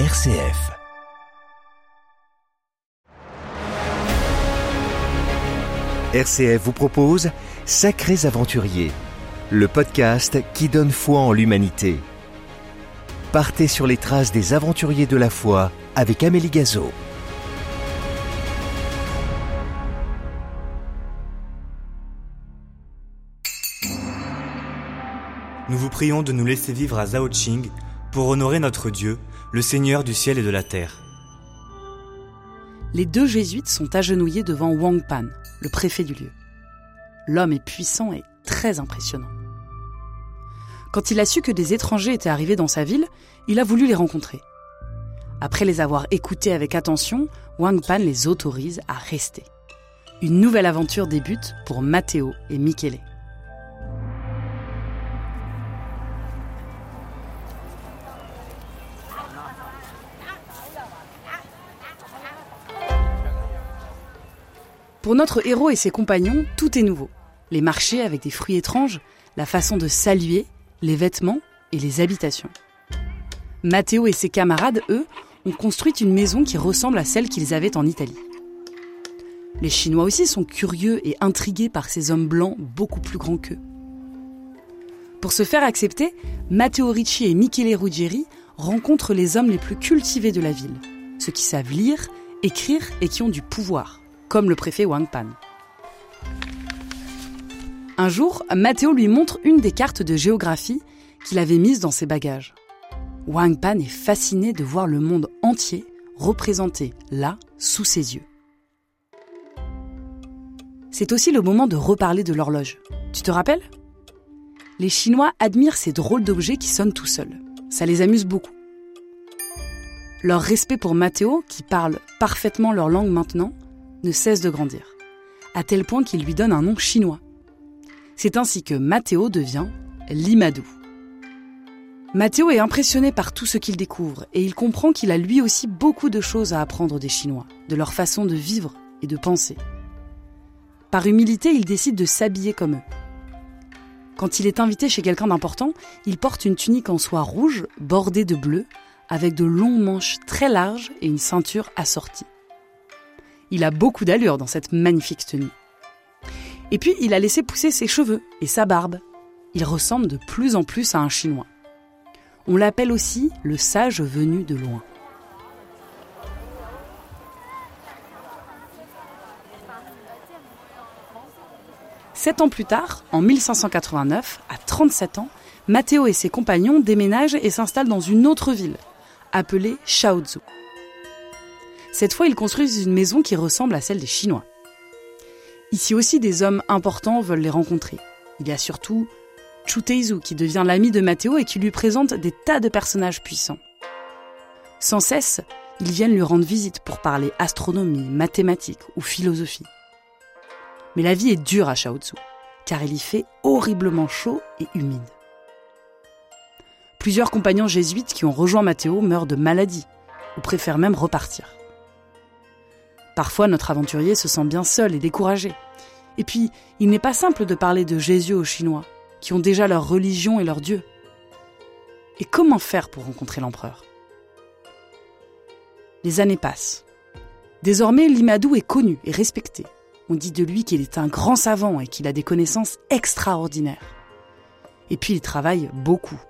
RCF. RCF vous propose Sacrés Aventuriers, le podcast qui donne foi en l'humanité. Partez sur les traces des aventuriers de la foi avec Amélie Gazo. Nous vous prions de nous laisser vivre à Zhaoqing pour honorer notre Dieu, le Seigneur du ciel et de la terre. Les deux jésuites sont agenouillés devant Wang Pan, le préfet du lieu. L'homme est puissant et très impressionnant. Quand il a su que des étrangers étaient arrivés dans sa ville, il a voulu les rencontrer. Après les avoir écoutés avec attention, Wang Pan les autorise à rester. Une nouvelle aventure débute pour Matteo et Michele. Pour notre héros et ses compagnons, tout est nouveau. Les marchés avec des fruits étranges, la façon de saluer, les vêtements et les habitations. Matteo et ses camarades, eux, ont construit une maison qui ressemble à celle qu'ils avaient en Italie. Les Chinois aussi sont curieux et intrigués par ces hommes blancs beaucoup plus grands qu'eux. Pour se faire accepter, Matteo Ricci et Michele Ruggieri rencontrent les hommes les plus cultivés de la ville, ceux qui savent lire, écrire et qui ont du pouvoir comme le préfet Wang Pan. Un jour, Matteo lui montre une des cartes de géographie qu'il avait mises dans ses bagages. Wang Pan est fasciné de voir le monde entier représenté là, sous ses yeux. C'est aussi le moment de reparler de l'horloge. Tu te rappelles? Les Chinois admirent ces drôles d'objets qui sonnent tout seuls. Ça les amuse beaucoup. Leur respect pour Matteo, qui parle parfaitement leur langue maintenant, ne cesse de grandir, à tel point qu'il lui donne un nom chinois. C'est ainsi que Matteo devient Limadou. Matteo est impressionné par tout ce qu'il découvre et il comprend qu'il a lui aussi beaucoup de choses à apprendre des Chinois, de leur façon de vivre et de penser. Par humilité, il décide de s'habiller comme eux. Quand il est invité chez quelqu'un d'important, il porte une tunique en soie rouge bordée de bleu, avec de longs manches très larges et une ceinture assortie. Il a beaucoup d'allure dans cette magnifique tenue. Et puis, il a laissé pousser ses cheveux et sa barbe. Il ressemble de plus en plus à un Chinois. On l'appelle aussi le sage venu de loin. Sept ans plus tard, en 1589, à 37 ans, Matteo et ses compagnons déménagent et s'installent dans une autre ville, appelée Shaozhou. Cette fois, ils construisent une maison qui ressemble à celle des Chinois. Ici aussi, des hommes importants veulent les rencontrer. Il y a surtout Chu Teizu qui devient l'ami de Matteo et qui lui présente des tas de personnages puissants. Sans cesse, ils viennent lui rendre visite pour parler astronomie, mathématiques ou philosophie. Mais la vie est dure à Shaozu, car il y fait horriblement chaud et humide. Plusieurs compagnons jésuites qui ont rejoint Matteo meurent de maladie ou préfèrent même repartir. Parfois, notre aventurier se sent bien seul et découragé. Et puis, il n'est pas simple de parler de Jésus aux Chinois, qui ont déjà leur religion et leur Dieu. Et comment faire pour rencontrer l'empereur? Les années passent. Désormais, Limadou est connu et respecté. On dit de lui qu'il est un grand savant et qu'il a des connaissances extraordinaires. Et puis, il travaille beaucoup.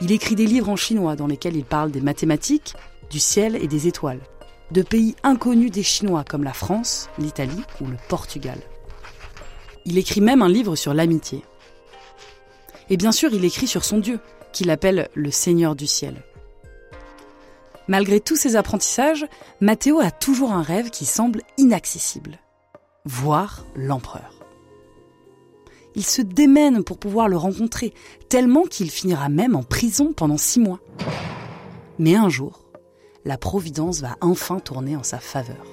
Il écrit des livres en chinois dans lesquels il parle des mathématiques, du ciel et des étoiles de pays inconnus des Chinois comme la France, l'Italie ou le Portugal. Il écrit même un livre sur l'amitié. Et bien sûr, il écrit sur son Dieu, qu'il appelle le Seigneur du ciel. Malgré tous ses apprentissages, Matteo a toujours un rêve qui semble inaccessible. Voir l'empereur. Il se démène pour pouvoir le rencontrer, tellement qu'il finira même en prison pendant six mois. Mais un jour, la Providence va enfin tourner en sa faveur.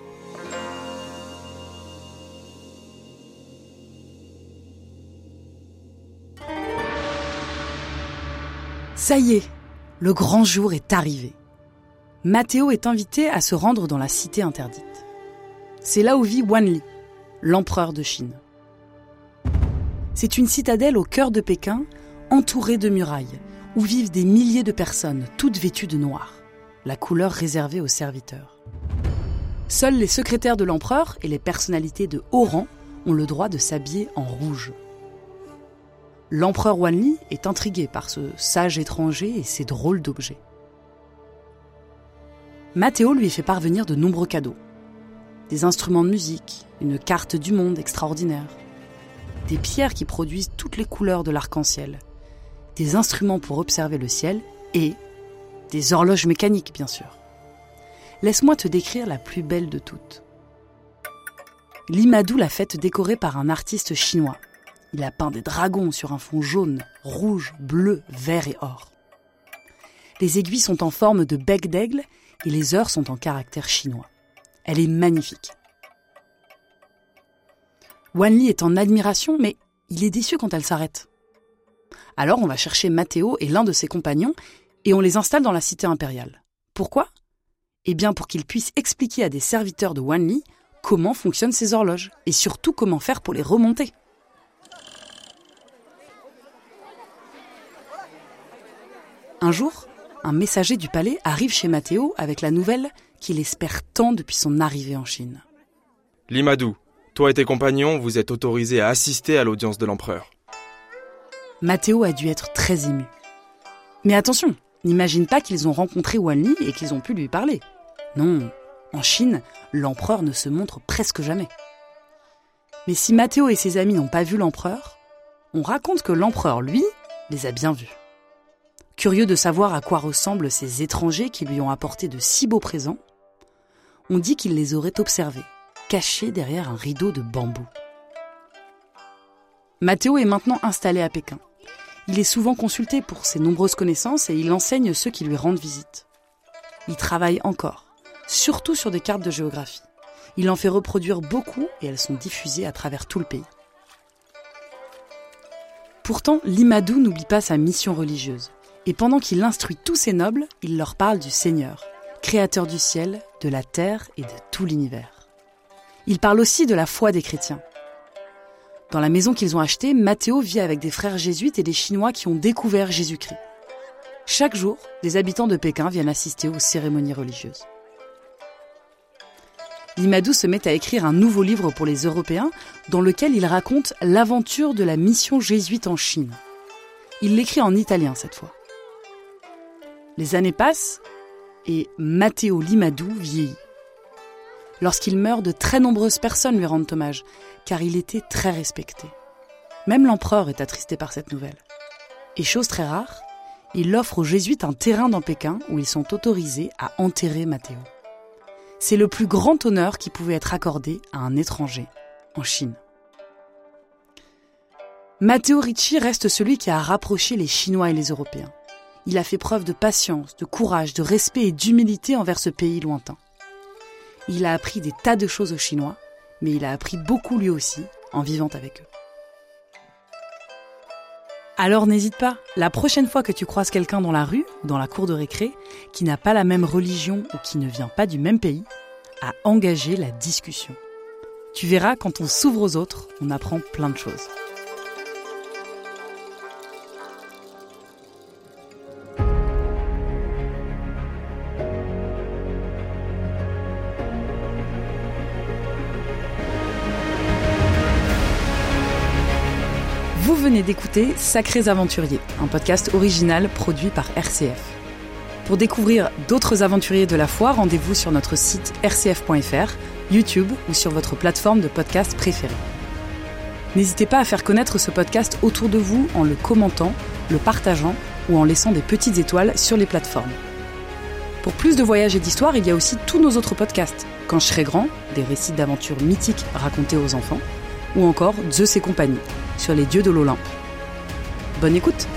Ça y est, le grand jour est arrivé. Matteo est invité à se rendre dans la cité interdite. C'est là où vit Wanli, l'empereur de Chine. C'est une citadelle au cœur de Pékin, entourée de murailles, où vivent des milliers de personnes, toutes vêtues de noir. La couleur réservée aux serviteurs. Seuls les secrétaires de l'empereur et les personnalités de haut rang ont le droit de s'habiller en rouge. L'empereur Wanli est intrigué par ce sage étranger et ses drôles d'objets. Matteo lui fait parvenir de nombreux cadeaux. Des instruments de musique, une carte du monde extraordinaire, des pierres qui produisent toutes les couleurs de l'arc-en-ciel, des instruments pour observer le ciel et des horloges mécaniques, bien sûr. Laisse-moi te décrire la plus belle de toutes. L'Imadou l'a faite décorée par un artiste chinois. Il a peint des dragons sur un fond jaune, rouge, bleu, vert et or. Les aiguilles sont en forme de bec d'aigle et les heures sont en caractère chinois. Elle est magnifique. Wanli est en admiration, mais il est déçu quand elle s'arrête. Alors on va chercher Matteo et l'un de ses compagnons et on les installe dans la cité impériale. Pourquoi? Eh bien pour qu'ils puissent expliquer à des serviteurs de Wanli comment fonctionnent ces horloges et surtout comment faire pour les remonter. Un jour, un messager du palais arrive chez Matteo avec la nouvelle qu'il espère tant depuis son arrivée en Chine. Limadou, toi et tes compagnons, vous êtes autorisés à assister à l'audience de l'empereur. Matteo a dû être très ému. Mais attention, n'imagine pas qu'ils ont rencontré Wanli et qu'ils ont pu lui parler. Non, en Chine, l'empereur ne se montre presque jamais. Mais si Matteo et ses amis n'ont pas vu l'empereur, on raconte que l'empereur, lui, les a bien vus. Curieux de savoir à quoi ressemblent ces étrangers qui lui ont apporté de si beaux présents, on dit qu'il les aurait observés, cachés derrière un rideau de bambou. Matteo est maintenant installé à Pékin. Il est souvent consulté pour ses nombreuses connaissances et il enseigne ceux qui lui rendent visite. Il travaille encore, surtout sur des cartes de géographie. Il en fait reproduire beaucoup et elles sont diffusées à travers tout le pays. Pourtant, l'Imadou n'oublie pas sa mission religieuse. Et pendant qu'il instruit tous ses nobles, il leur parle du Seigneur, créateur du ciel, de la terre et de tout l'univers. Il parle aussi de la foi des chrétiens. Dans la maison qu'ils ont achetée, Matthéo vit avec des frères jésuites et des Chinois qui ont découvert Jésus-Christ. Chaque jour, des habitants de Pékin viennent assister aux cérémonies religieuses. Limadou se met à écrire un nouveau livre pour les Européens dans lequel il raconte l'aventure de la mission jésuite en Chine. Il l'écrit en italien cette fois. Les années passent et Matteo Limadou vieillit. Lorsqu'il meurt, de très nombreuses personnes lui rendent hommage, car il était très respecté. Même l'empereur est attristé par cette nouvelle. Et chose très rare, il offre aux jésuites un terrain dans Pékin où ils sont autorisés à enterrer Matteo. C'est le plus grand honneur qui pouvait être accordé à un étranger en Chine. Matteo Ricci reste celui qui a rapproché les Chinois et les Européens. Il a fait preuve de patience, de courage, de respect et d'humilité envers ce pays lointain. Il a appris des tas de choses aux Chinois, mais il a appris beaucoup lui aussi en vivant avec eux. Alors n'hésite pas, la prochaine fois que tu croises quelqu'un dans la rue dans la cour de récré qui n'a pas la même religion ou qui ne vient pas du même pays, à engager la discussion. Tu verras, quand on s'ouvre aux autres, on apprend plein de choses. Venez d'écouter Sacrés Aventuriers, un podcast original produit par RCF. Pour découvrir d'autres aventuriers de la foi, rendez-vous sur notre site rcf.fr, YouTube ou sur votre plateforme de podcast préférée. N'hésitez pas à faire connaître ce podcast autour de vous en le commentant, le partageant ou en laissant des petites étoiles sur les plateformes. Pour plus de voyages et d'histoires, il y a aussi tous nos autres podcasts. Quand je serai grand, des récits d'aventures mythiques racontés aux enfants, ou encore Zeus et compagnie, sur les dieux de l'Olympe. Bonne écoute